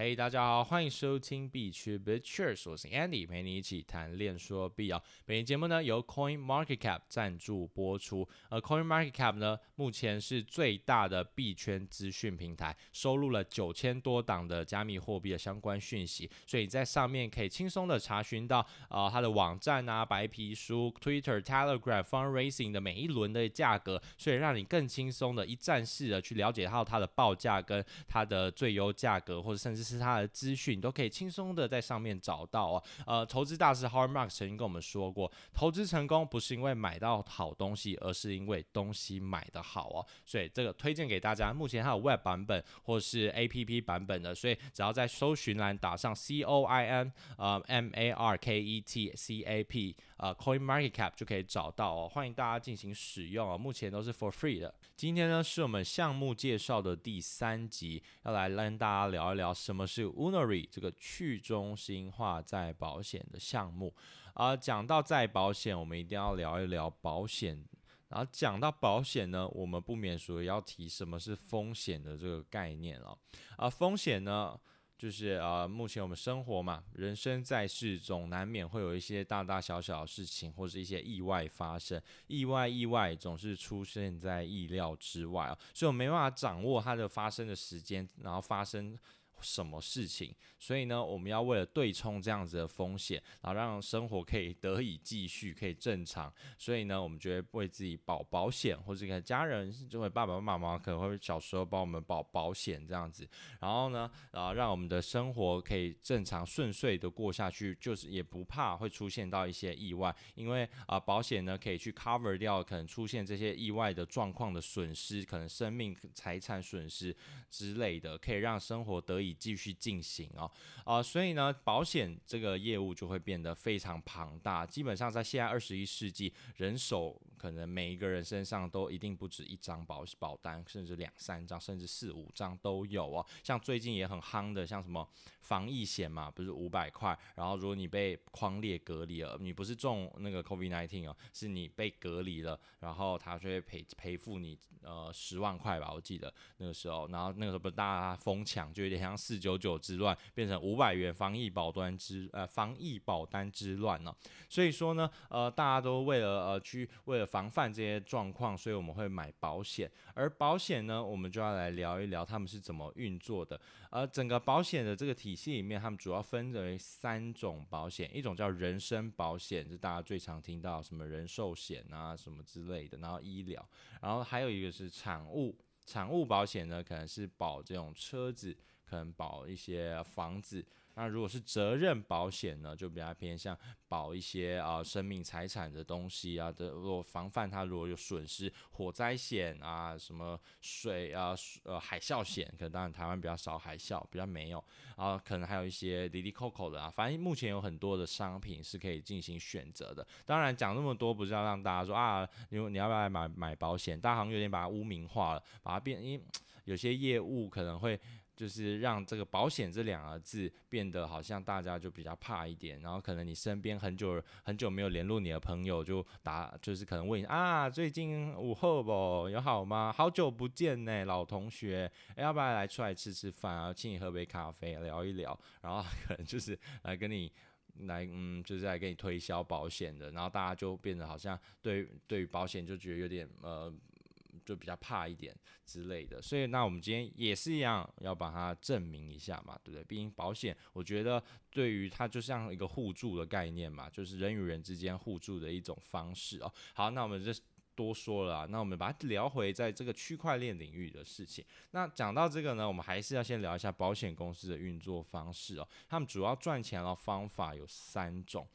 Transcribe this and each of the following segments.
嘿，hey, 大家好，欢迎收听币圈 b i t c h e r s 我是 Andy，陪你一起谈链说币啊。本期节目呢由 Coin Market Cap 赞助播出，而 Coin Market Cap 呢目前是最大的币圈资讯平台，收录了九千多档的加密货币的相关讯息，所以在上面可以轻松的查询到啊、它的网站啊、白皮书、Twitter、Telegram、Fundraising 的每一轮的价格，所以让你更轻松的一站式的去了解到它的报价跟它的最优价格，或者甚至是它的资讯都可以轻松的在上面找到哦。呃，投资大师 h a r d Mark 曾经跟我们说过，投资成功不是因为买到好东西，而是因为东西买得好哦。所以这个推荐给大家，目前它有 Web 版本或是 APP 版本的，所以只要在搜寻栏打上 C O I N 呃 M A R K E T C A P 呃 Coin Market Cap 就可以找到哦。欢迎大家进行使用哦，目前都是 For Free 的。今天呢是我们项目介绍的第三集，要来跟大家聊一聊什么。什么是 Unary 这个去中心化再保险的项目啊？讲到再保险，我们一定要聊一聊保险。然后讲到保险呢，我们不免说要提什么是风险的这个概念了。啊，风险呢，就是啊，目前我们生活嘛，人生在世，总难免会有一些大大小小的事情，或是一些意外发生。意外，意外总是出现在意料之外啊，所以我没办法掌握它的发生的时间，然后发生。什么事情？所以呢，我们要为了对冲这样子的风险，然后让生活可以得以继续，可以正常。所以呢，我们就会为自己保保险，或者给家人，就会爸爸妈妈可能会小时候帮我们保保险这样子。然后呢，啊，让我们的生活可以正常顺遂的过下去，就是也不怕会出现到一些意外，因为啊，保险呢可以去 cover 掉可能出现这些意外的状况的损失，可能生命财产损失之类的，可以让生活得以。继续进行哦，啊、所以呢，保险这个业务就会变得非常庞大。基本上在现在二十一世纪，人手可能每一个人身上都一定不止一张保保单，甚至两三张，甚至四五张都有哦。像最近也很夯的，像什么防疫险嘛，不是五百块，然后如果你被框列隔离了，你不是中那个 COVID-19 哦，是你被隔离了，然后他就会赔赔付你呃十万块吧，我记得那个时候，然后那个时候不是大家疯抢，就有点像。四九九之乱变成五百元防疫保单之呃防疫保单之乱呢、所以说呢呃大家都为了呃去为了防范这些状况，所以我们会买保险。而保险呢，我们就要来聊一聊他们是怎么运作的。而整个保险的这个体系里面，他们主要分为三种保险，一种叫人身保险，就大家最常听到什么人寿险啊什么之类的，然后医疗，然后还有一个是产物产物保险呢，可能是保这种车子。可能保一些房子，那如果是责任保险呢，就比较偏向保一些啊、呃、生命财产的东西啊的，如果防范它如果有损失，火灾险啊，什么水啊呃海啸险，可能当然台湾比较少海啸，比较没有啊，可能还有一些滴滴扣扣的啊，反正目前有很多的商品是可以进行选择的。当然讲那么多，不是要让大家说啊，你你要不要来买买保险？大家好像有点把它污名化了，把它变，因为有些业务可能会。就是让这个保险这两个字变得好像大家就比较怕一点，然后可能你身边很久很久没有联络你的朋友就打，就是可能问啊，最近午后不有好吗？好久不见呢，老同学，要不要来出来吃吃饭啊？请你喝杯咖啡聊一聊，然后可能就是来跟你来嗯，就是来给你推销保险的，然后大家就变得好像对对于保险就觉得有点呃。就比较怕一点之类的，所以那我们今天也是一样，要把它证明一下嘛，对不对？毕竟保险，我觉得对于它就像一个互助的概念嘛，就是人与人之间互助的一种方式哦。好，那我们就多说了啊，那我们把它聊回在这个区块链领域的事情。那讲到这个呢，我们还是要先聊一下保险公司的运作方式哦。他们主要赚钱的方法有三种。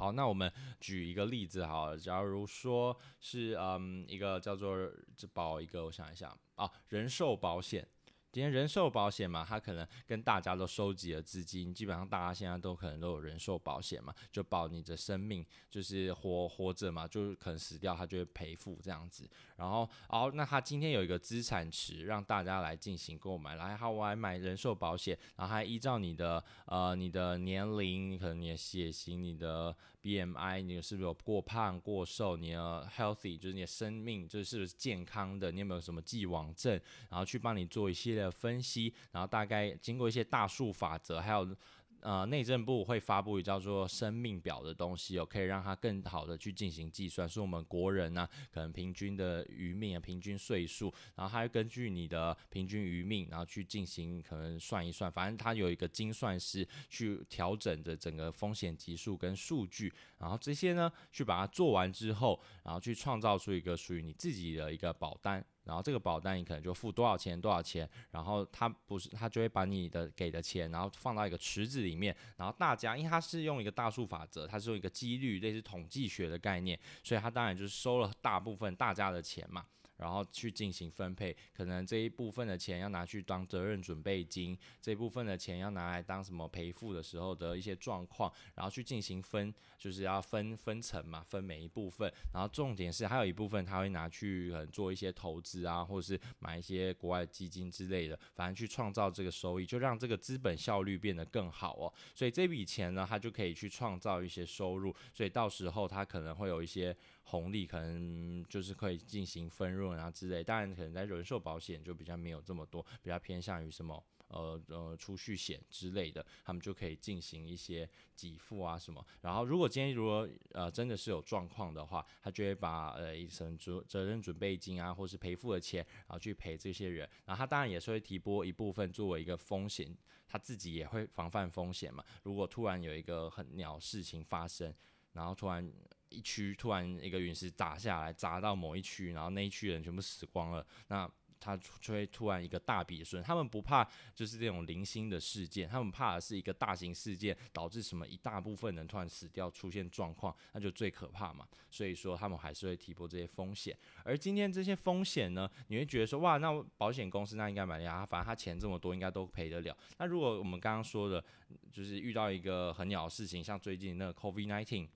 好，那我们举一个例子哈，假如说是嗯一个叫做这保一个，我想一下啊，人寿保险。今天人寿保险嘛，它可能跟大家都收集了资金，基本上大家现在都可能都有人寿保险嘛，就保你的生命，就是活活着嘛，就可能死掉，它就会赔付这样子。然后，哦，那它今天有一个资产池，让大家来进行购买，来，好，我来买人寿保险，然后还依照你的呃你的年龄，你可能你的血型，你的 BMI，你是不是有过胖过瘦，你的 healthy 就是你的生命就是是不是健康的，你有没有什么既往症，然后去帮你做一些。的分析，然后大概经过一些大数法则，还有。呃，内政部会发布叫做生命表的东西哦，可以让它更好的去进行计算，是我们国人呢、可能平均的余命啊、平均岁数，然后它会根据你的平均余命，然后去进行可能算一算，反正它有一个精算师去调整的整个风险级数跟数据，然后这些呢去把它做完之后，然后去创造出一个属于你自己的一个保单。然后这个保单你可能就付多少钱多少钱，然后他不是他就会把你的给的钱，然后放到一个池子里面，然后大家因为他是用一个大数法则，他是用一个几率类似统计学的概念，所以他当然就是收了大部分大家的钱嘛。然后去进行分配，可能这一部分的钱要拿去当责任准备金，这一部分的钱要拿来当什么赔付的时候的一些状况，然后去进行分，就是要分分层嘛，分每一部分。然后重点是还有一部分他会拿去可能做一些投资啊，或是买一些国外基金之类的，反正去创造这个收益，就让这个资本效率变得更好哦。所以这笔钱呢，他就可以去创造一些收入，所以到时候他可能会有一些。红利可能就是可以进行分润啊之类，当然可能在人寿保险就比较没有这么多，比较偏向于什么呃呃储蓄险之类的，他们就可以进行一些给付啊什么。然后如果今天如果呃真的是有状况的话，他就会把呃一层责责任准备金啊，或是赔付的钱，然后去赔这些人。然后他当然也是会提拨一部分作为一个风险，他自己也会防范风险嘛。如果突然有一个很鸟事情发生，然后突然。一区突然一个陨石砸下来，砸到某一区，然后那一区人全部死光了，那他就会突然一个大笔损。他们不怕就是这种零星的事件，他们怕的是一个大型事件导致什么一大部分人突然死掉，出现状况，那就最可怕嘛。所以说他们还是会提拨这些风险。而今天这些风险呢，你会觉得说哇，那保险公司那应该蛮厉害，反正他钱这么多，应该都赔得了。那如果我们刚刚说的，就是遇到一个很鸟的事情，像最近那个 COVID-19。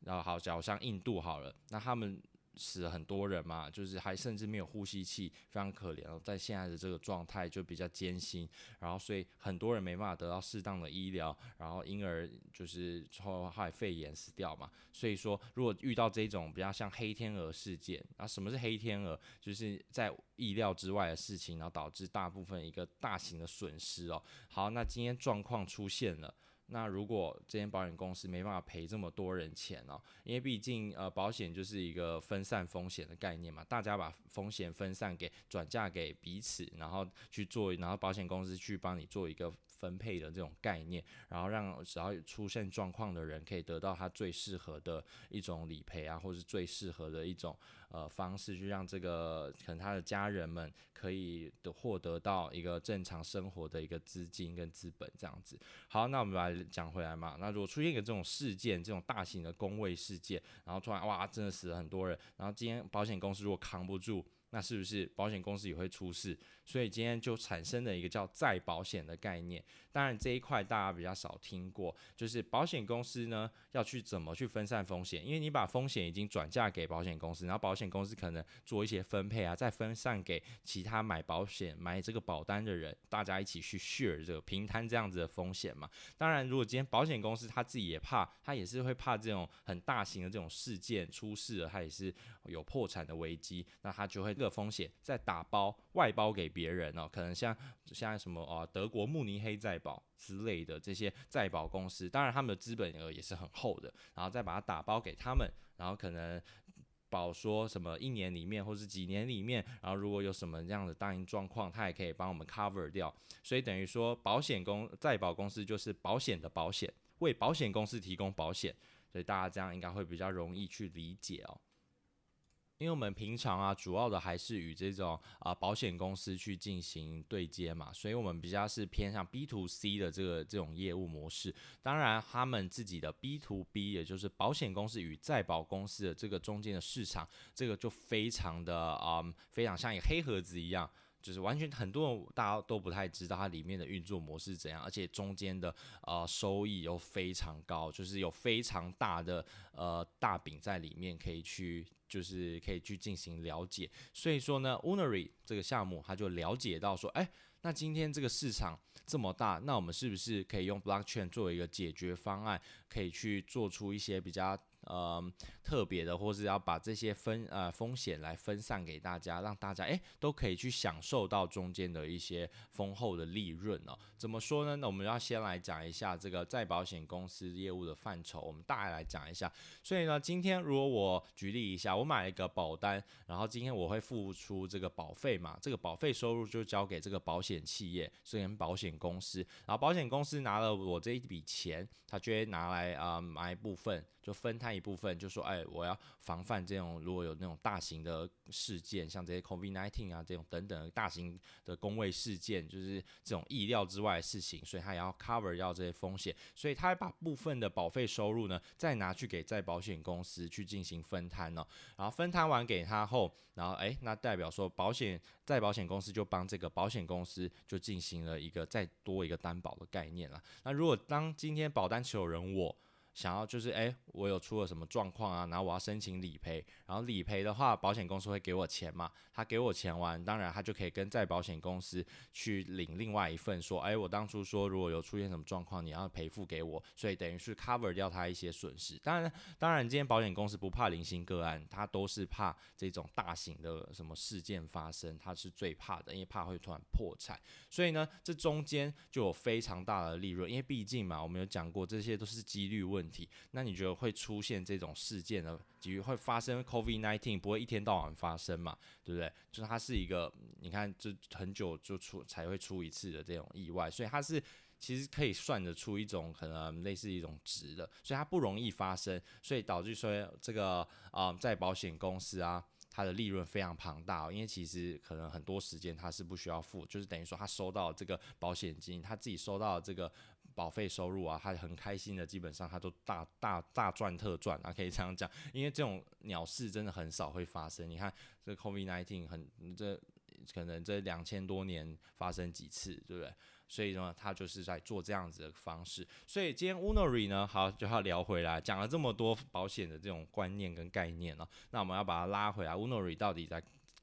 然后好，假如像印度好了，那他们死了很多人嘛，就是还甚至没有呼吸器，非常可怜。然后在现在的这个状态就比较艰辛，然后所以很多人没办法得到适当的医疗，然后因而就是后来肺炎死掉嘛。所以说，如果遇到这种比较像黑天鹅事件，那什么是黑天鹅？就是在意料之外的事情，然后导致大部分一个大型的损失哦。好，那今天状况出现了。那如果这间保险公司没办法赔这么多人钱哦，因为毕竟呃保险就是一个分散风险的概念嘛，大家把风险分散给转嫁给彼此，然后去做，然后保险公司去帮你做一个分配的这种概念，然后让只要出现状况的人可以得到他最适合的一种理赔啊，或是最适合的一种。呃，方式去让这个可能他的家人们可以的获得到一个正常生活的一个资金跟资本这样子。好，那我们来讲回来嘛。那如果出现一个这种事件，这种大型的公卫事件，然后突然哇，真的死了很多人，然后今天保险公司如果扛不住，那是不是保险公司也会出事？所以今天就产生了一个叫再保险的概念。当然这一块大家比较少听过，就是保险公司呢要去怎么去分散风险，因为你把风险已经转嫁给保险公司，然后保险公司可能做一些分配啊，再分散给其他买保险买这个保单的人，大家一起去 share 这个平摊这样子的风险嘛。当然，如果今天保险公司他自己也怕，他也是会怕这种很大型的这种事件出事了，他也是有破产的危机，那他就会个风险再打包外包给别人哦，可能像像什么啊德国慕尼黑再保之类的这些再保公司，当然他们的资本额也是很厚的，然后再把它打包给他们，然后可能保说什么一年里面或是几年里面，然后如果有什么这样的大型状况，他也可以帮我们 cover 掉，所以等于说保险公再保公司就是保险的保险，为保险公司提供保险，所以大家这样应该会比较容易去理解哦。因为我们平常啊，主要的还是与这种啊保险公司去进行对接嘛，所以我们比较是偏向 B to C 的这个这种业务模式。当然，他们自己的 B to B，也就是保险公司与再保公司的这个中间的市场，这个就非常的啊、嗯，非常像一个黑盒子一样。就是完全很多人大家都不太知道它里面的运作模式怎样，而且中间的呃收益又非常高，就是有非常大的呃大饼在里面可以去就是可以去进行了解。所以说呢，Unery 这个项目他就了解到说，哎，那今天这个市场这么大，那我们是不是可以用 Blockchain 作为一个解决方案，可以去做出一些比较。呃特别的，或是要把这些分呃风险来分散给大家，让大家诶都可以去享受到中间的一些丰厚的利润哦。怎么说呢？那我们要先来讲一下这个再保险公司业务的范畴，我们大概来讲一下。所以呢，今天如果我举例一下，我买一个保单，然后今天我会付出这个保费嘛，这个保费收入就交给这个保险企业，所以保险公司，然后保险公司拿了我这一笔钱，他就会拿来啊、呃、买一部分。就分摊一部分，就说，哎，我要防范这种如果有那种大型的事件，像这些 COVID-19 啊这种等等大型的公卫事件，就是这种意料之外的事情，所以他也要 cover 掉这些风险，所以他还把部分的保费收入呢，再拿去给再保险公司去进行分摊呢，然后分摊完给他后，然后哎，那代表说保险再保险公司就帮这个保险公司就进行了一个再多一个担保的概念了。那如果当今天保单持有人我想要就是哎、我有出了什么状况啊？然后我要申请理赔，然后理赔的话，保险公司会给我钱嘛？他给我钱完，当然他就可以跟再保险公司去领另外一份，说哎、我当初说如果有出现什么状况，你要赔付给我，所以等于是 cover 掉他一些损失。当然，当然今天保险公司不怕零星个案，他都是怕这种大型的什么事件发生，他是最怕的，因为怕会突然破产。所以呢，这中间就有非常大的利润，因为毕竟嘛，我们有讲过这些都是几率问。问题，那你觉得会出现这种事件呢几率会发生？COVID-19 不会一天到晚发生嘛？对不对？就是它是一个，你看，就很久就出才会出一次的这种意外，所以它是其实可以算得出一种可能类似一种值的，所以它不容易发生，所以导致说这个啊、在保险公司啊，它的利润非常庞大，因为其实可能很多时间它是不需要付，就是等于说他收到这个保险金，他自己收到这个。保费收入啊，他很开心的，基本上他都大大大赚特赚啊，可以这样讲，因为这种鸟事真的很少会发生。你看这 COVID-19 很这可能这两千多年发生几次，对不对？所以呢，他就是在做这样子的方式。所以今天 Unory 呢，好就要聊回来，讲了这么多保险的这种观念跟概念了，那我们要把它拉回来，Unory 到底在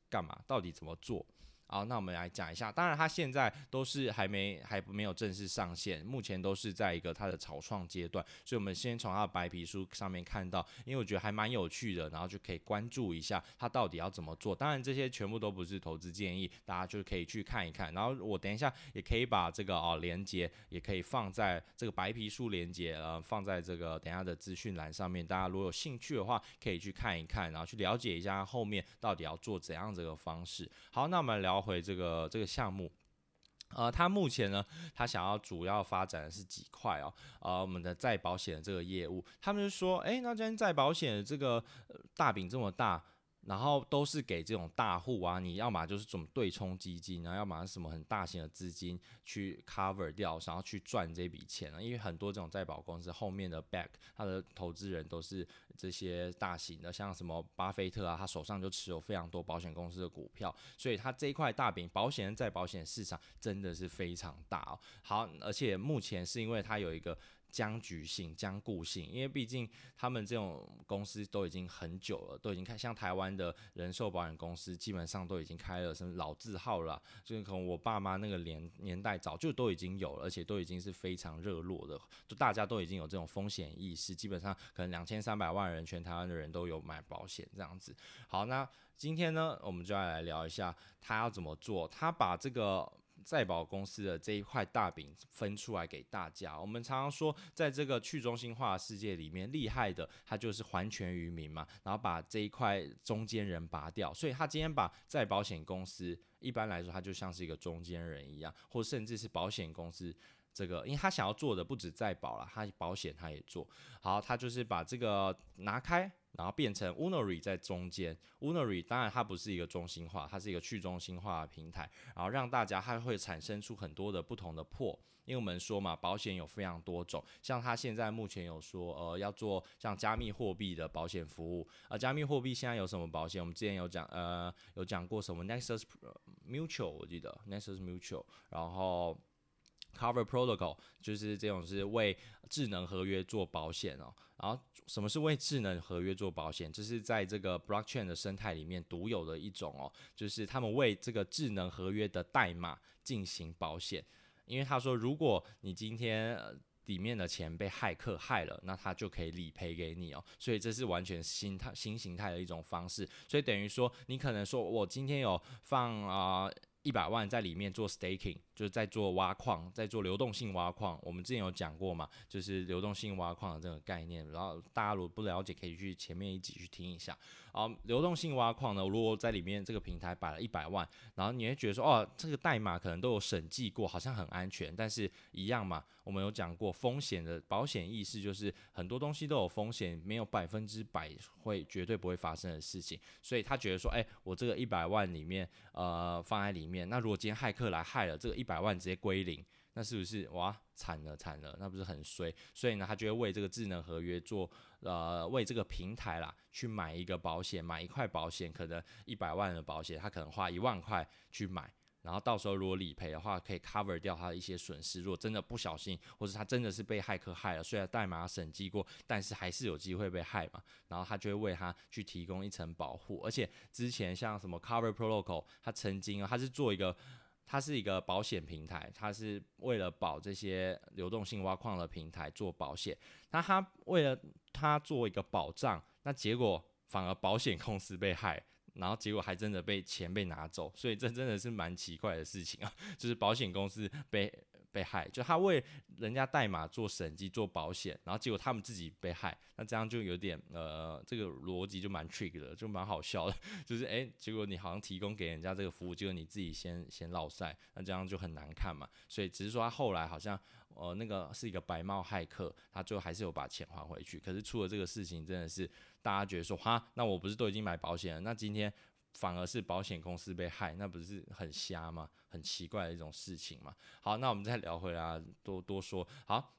干嘛？到底怎么做？好，那我们来讲一下。当然，它现在都是还没还没有正式上线，目前都是在一个它的草创阶段。所以，我们先从它的白皮书上面看到，因为我觉得还蛮有趣的，然后就可以关注一下它到底要怎么做。当然，这些全部都不是投资建议，大家就可以去看一看。然后，我等一下也可以把这个哦连接，也可以放在这个白皮书连接，呃，放在这个等下的资讯栏上面。大家如果有兴趣的话，可以去看一看，然后去了解一下后面到底要做怎样这个方式。好，那我们聊。回这个这个项目，呃，他目前呢，他想要主要发展的是几块哦，呃，我们的再保险的这个业务，他们就说，哎，那既然再保险这个大饼这么大。然后都是给这种大户啊，你要么就是这种对冲基金，然后要么什么很大型的资金去 cover 掉，然后去赚这笔钱啊。因为很多这种再保公司后面的 back，他的投资人都是这些大型的，像什么巴菲特啊，他手上就持有非常多保险公司的股票，所以他这一块大饼，保险再保险市场真的是非常大哦。好，而且目前是因为它有一个。僵局性、僵固性，因为毕竟他们这种公司都已经很久了，都已经开，像台湾的人寿保险公司，基本上都已经开了什么老字号了，就是可能我爸妈那个年年代早就都已经有了，而且都已经是非常热络的，就大家都已经有这种风险意识，基本上可能两千三百万人，全台湾的人都有买保险这样子。好，那今天呢，我们就要来聊一下他要怎么做，他把这个。再保公司的这一块大饼分出来给大家。我们常常说，在这个去中心化的世界里面，厉害的他就是还权于民嘛，然后把这一块中间人拔掉。所以他今天把再保险公司，一般来说，他就像是一个中间人一样，或甚至是保险公司这个，因为他想要做的不止再保了，他保险他也做。好，他就是把这个拿开。然后变成 Unory 在中间，Unory 当然它不是一个中心化，它是一个去中心化的平台，然后让大家它会产生出很多的不同的破。因为我们说嘛，保险有非常多种，像它现在目前有说呃要做像加密货币的保险服务，呃加密货币现在有什么保险？我们之前有讲呃有讲过什么 Nexus Mutual 我记得 Nexus Mutual，然后 Cover Protocol 就是这种是为智能合约做保险哦。然后什么是为智能合约做保险？这是在这个 blockchain 的生态里面独有的一种哦，就是他们为这个智能合约的代码进行保险。因为他说，如果你今天里面的钱被骇客害了，那他就可以理赔给你哦。所以这是完全新态新形态的一种方式。所以等于说，你可能说我今天有放啊一百万在里面做 staking。就是在做挖矿，在做流动性挖矿。我们之前有讲过嘛，就是流动性挖矿的这个概念。然后大家如果不了解，可以去前面一集去听一下。啊，流动性挖矿呢，如果在里面这个平台摆了一百万，然后你会觉得说，哦，这个代码可能都有审计过，好像很安全。但是一样嘛，我们有讲过风险的保险意识，就是很多东西都有风险，没有百分之百会绝对不会发生的事情。所以他觉得说，哎，我这个一百万里面，呃，放在里面，那如果今天骇客来害了这个一百万直接归零，那是不是哇惨了惨了？那不是很衰？所以呢，他就会为这个智能合约做呃为这个平台啦去买一个保险，买一块保险，可能一百万的保险，他可能花一万块去买，然后到时候如果理赔的话，可以 cover 掉他的一些损失。如果真的不小心，或者他真的是被骇客害了，虽然代码审计过，但是还是有机会被害嘛。然后他就会为他去提供一层保护。而且之前像什么 Cover Protocol，他曾经啊，他是做一个。它是一个保险平台，它是为了保这些流动性挖矿的平台做保险。那它为了它做一个保障，那结果反而保险公司被害，然后结果还真的被钱被拿走，所以这真的是蛮奇怪的事情啊，就是保险公司被。被害，就他为人家代码做审计、做保险，然后结果他们自己被害，那这样就有点呃，这个逻辑就蛮 trick 的，就蛮好笑的。就是诶、结果你好像提供给人家这个服务，结果你自己先先落赛，那这样就很难看嘛。所以只是说他后来好像呃那个是一个白帽骇客，他最后还是有把钱还回去。可是出了这个事情，真的是大家觉得说哈，那我不是都已经买保险了？那今天。反而是保险公司被害，那不是很瞎吗？很奇怪的一种事情嘛。好，那我们再聊回来，多多说。好，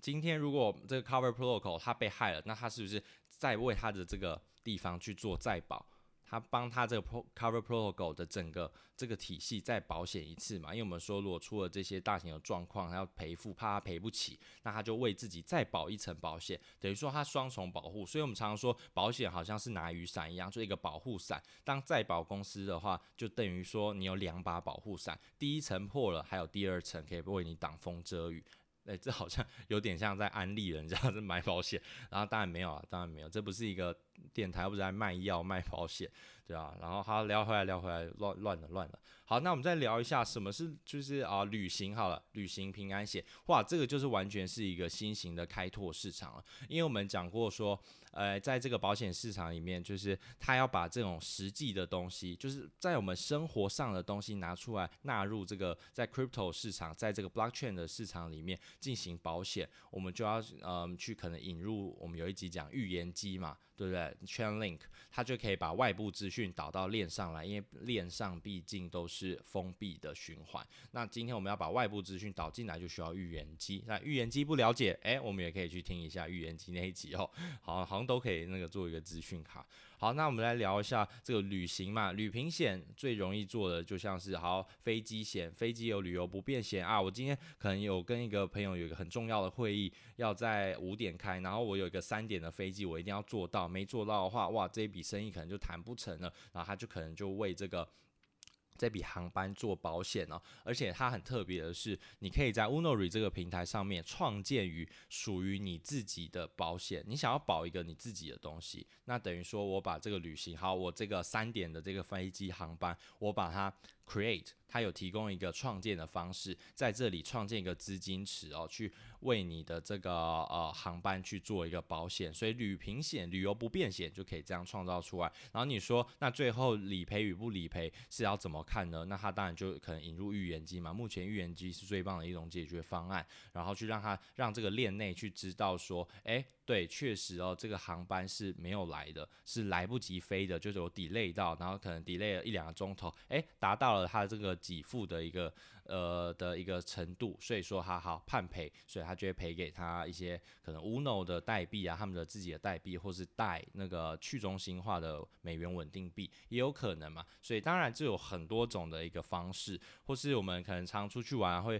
今天如果这个 Cover Protocol 它被害了，那它是不是在为它的这个地方去做再保？他帮他这个 Cover Protocol 的整个这个体系再保险一次嘛？因为我们说，如果出了这些大型的状况，他要赔付，怕他赔不起，那他就为自己再保一层保险，等于说他双重保护。所以我们常常说，保险好像是拿雨伞一样，就一个保护伞。当再保公司的话，就等于说你有两把保护伞，第一层破了，还有第二层可以为你挡风遮雨。哎，这好像有点像在安利人家是 买保险，然后当然没有啊，当然没有，这不是一个电台，不是在卖药卖保险，对啊，然后好聊回来聊回来，乱乱了乱了。好，那我们再聊一下什么是就是啊旅行好了，旅行平安险，哇，这个就是完全是一个新型的开拓市场了，因为我们讲过说。呃，在这个保险市场里面，就是他要把这种实际的东西，就是在我们生活上的东西拿出来纳入这个在 crypto 市场，在这个 blockchain 的市场里面进行保险，我们就要嗯、去可能引入我们有一集讲预言机嘛。对不对？Chainlink 它就可以把外部资讯导到链上来，因为链上毕竟都是封闭的循环。那今天我们要把外部资讯导进来，就需要预言机。那预言机不了解，哎，我们也可以去听一下预言机那一集哦。好，好像都可以那个做一个资讯卡。好，那我们来聊一下这个旅行嘛，旅行险最容易做的就像是好飞机险，飞机有旅游不便险啊。我今天可能有跟一个朋友有一个很重要的会议，要在五点开，然后我有一个三点的飞机，我一定要做到，没做到的话，哇，这一笔生意可能就谈不成了，然后他就可能就为这个。这笔航班做保险哦，而且它很特别的是，你可以在 Unory 这个平台上面创建于属于你自己的保险。你想要保一个你自己的东西，那等于说我把这个旅行，好，我这个三点的这个飞机航班，我把它 create，它有提供一个创建的方式，在这里创建一个资金池哦，去。为你的这个呃航班去做一个保险，所以旅平险、旅游不便险就可以这样创造出来。然后你说，那最后理赔与不理赔是要怎么看呢？那他当然就可能引入预言机嘛。目前预言机是最棒的一种解决方案，然后去让他让这个链内去知道说，诶，对，确实哦，这个航班是没有来的，是来不及飞的，就是有 delay 到，然后可能 delay 了一两个钟头，诶，达到了他这个给付的一个。呃的一个程度，所以说他好判赔，所以他就会赔给他一些可能 Uno 的代币啊，他们的自己的代币，或是带那个去中心化的美元稳定币也有可能嘛。所以当然这有很多种的一个方式，或是我们可能常出去玩会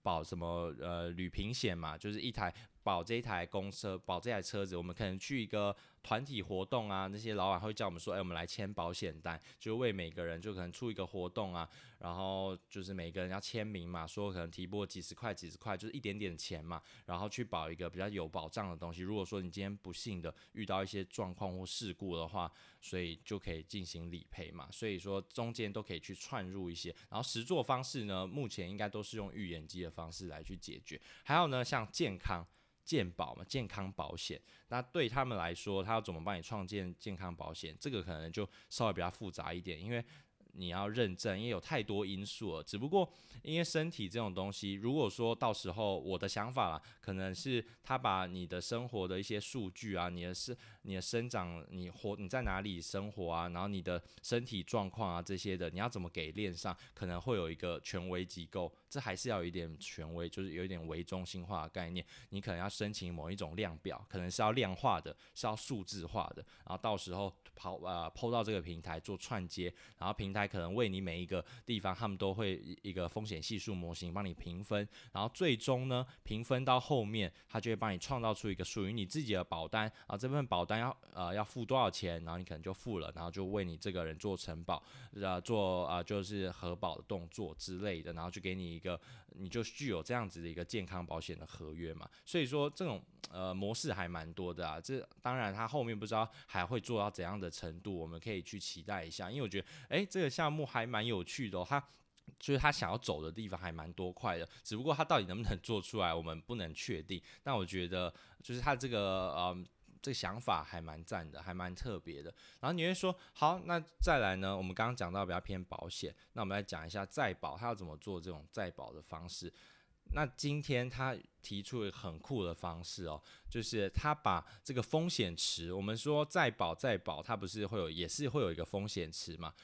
保什么呃旅平险嘛，就是一台保这一台公车，保这台车子，我们可能去一个团体活动啊，那些老板会叫我们说，哎、我们来签保险单，就为每个人就可能出一个活动啊，然后就是每个人要签名嘛，说可能提拨几十块几十块，就是一点点钱嘛，然后去保一个比较有保障的东西。如果说你今天不幸的遇到一些状况或事故的话，所以就可以进行理赔嘛。所以说中间都可以去串入一些，然后实作方式呢，目前应该都是用预言机的方式来去解决。还有呢，像健康。健保嘛，健康保险，那对他们来说，他要怎么帮你创建健康保险？这个可能就稍微比较复杂一点，因为你要认证，因为有太多因素了。只不过因为身体这种东西，如果说到时候我的想法啦，可能是他把你的生活的一些数据啊，你的是。你的生长，你活你在哪里生活啊？然后你的身体状况啊，这些的，你要怎么给链上？可能会有一个权威机构，这还是要有一点权威，就是有一点为中心化的概念。你可能要申请某一种量表，可能是要量化的，是要数字化的。然后到时候跑呃抛到这个平台做串接，然后平台可能为你每一个地方，他们都会一个风险系数模型帮你评分。然后最终呢，评分到后面，他就会帮你创造出一个属于你自己的保单啊，这份保单。要呃要付多少钱，然后你可能就付了，然后就为你这个人做承保，呃做啊、就是核保的动作之类的，然后就给你一个，你就具有这样子的一个健康保险的合约嘛。所以说这种呃模式还蛮多的啊。这当然它后面不知道还会做到怎样的程度，我们可以去期待一下。因为我觉得诶这个项目还蛮有趣的哦，它就是他想要走的地方还蛮多块的，只不过他到底能不能做出来，我们不能确定。但我觉得就是他这个呃。这个想法还蛮赞的，还蛮特别的。然后你会说，好，那再来呢？我们刚刚讲到比较偏保险，那我们来讲一下再保，他要怎么做这种再保的方式。那今天他提出了很酷的方式哦，就是他把这个风险池，我们说再保再保，它不是会有，也是会有一个风险池嘛。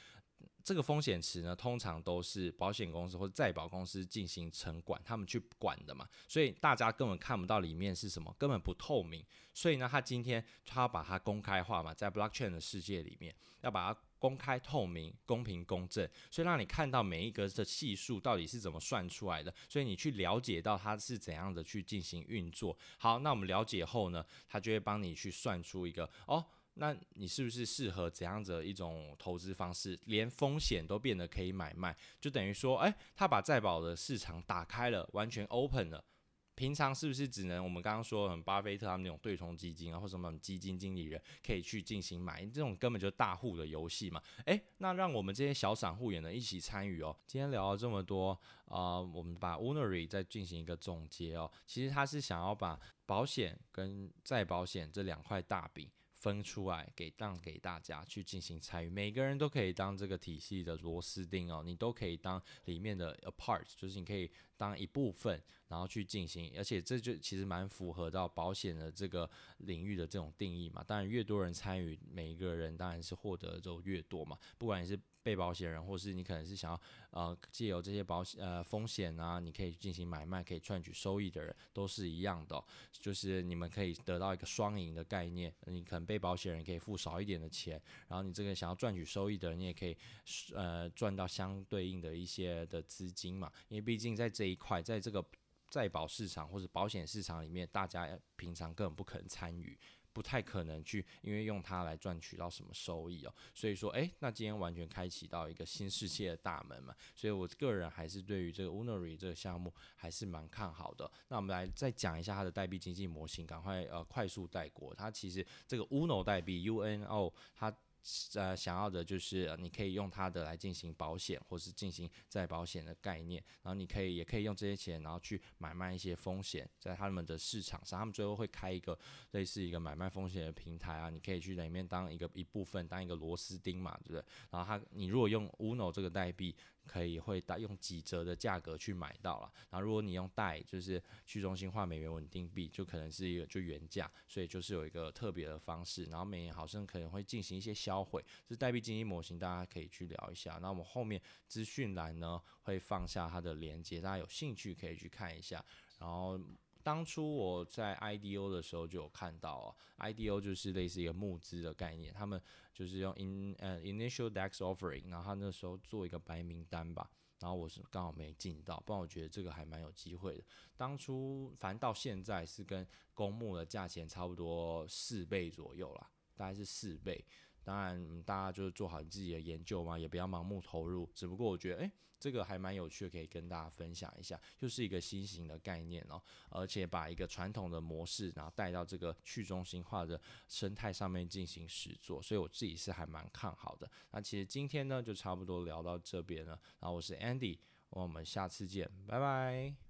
这个风险池呢，通常都是保险公司或者再保公司进行承管，他们去管的嘛，所以大家根本看不到里面是什么，根本不透明。所以呢，他今天他要把它公开化嘛，在 blockchain 的世界里面，要把它公开透明、公平公正，所以让你看到每一个的系数到底是怎么算出来的，所以你去了解到它是怎样的去进行运作。好，那我们了解后呢，他就会帮你去算出一个哦。那你是不是适合怎样子的一种投资方式？连风险都变得可以买卖，就等于说，哎、他把再保的市场打开了，完全 open 了。平常是不是只能我们刚刚说，很巴菲特他们那种对冲基金啊，或什么基金经理人可以去进行买？这种根本就大户的游戏嘛。哎、那让我们这些小散户也能一起参与哦。今天聊了这么多啊、我们把 Unary 再进行一个总结哦。其实他是想要把保险跟再保险这两块大饼。分出来给当给大家去进行参与，每个人都可以当这个体系的螺丝钉哦，你都可以当里面的 a part，就是你可以当一部分，然后去进行，而且这就其实蛮符合到保险的这个领域的这种定义嘛。当然，越多人参与，每一个人当然是获得就越多嘛，不管你是。被保险人，或是你可能是想要呃借由这些保险呃风险啊，你可以进行买卖，可以赚取收益的人，都是一样的，就是你们可以得到一个双赢的概念。你可能被保险人可以付少一点的钱，然后你这个想要赚取收益的人，你也可以呃赚到相对应的一些的资金嘛。因为毕竟在这一块，在这个再保市场或者保险市场里面，大家平常根本不可能参与。不太可能去，因为用它来赚取到什么收益哦，所以说，诶，那今天完全开启到一个新世界的大门嘛，所以我个人还是对于这个 Woonery 这个项目还是蛮看好的。那我们来再讲一下它的代币经济模型，赶快呃快速带过。它其实这个 Uno 代币 UNO 它。呃，想要的就是你可以用它的来进行保险，或是进行再保险的概念，然后你可以也可以用这些钱，然后去买卖一些风险，在他们的市场上，他们最后会开一个类似一个买卖风险的平台啊，你可以去里面当一个一部分，当一个螺丝钉嘛，对不对？然后他，你如果用 Uno 这个代币。可以会打用几折的价格去买到了，然后如果你用贷就是去中心化美元稳定币，就可能是一个就原价，所以就是有一个特别的方式，然后每年好像可能会进行一些销毁，这是代币经济模型，大家可以去聊一下。那我们后面资讯栏呢会放下它的连接，大家有兴趣可以去看一下。然后当初我在 IDO 的时候就有看到哦，IDO 就是类似一个募资的概念，他们。就是用 in 呃、uh, initial DEX offering，然后他那时候做一个白名单吧，然后我是刚好没进到，不然我觉得这个还蛮有机会的。当初反正到现在是跟公募的价钱差不多四倍左右啦，大概是四倍。当然，大家就是做好你自己的研究嘛，也不要盲目投入。只不过我觉得，诶、这个还蛮有趣的，可以跟大家分享一下，就是一个新型的概念哦，而且把一个传统的模式，然后带到这个去中心化的生态上面进行实作，所以我自己是还蛮看好的。那其实今天呢，就差不多聊到这边了。然后我是 Andy，我们下次见，拜拜。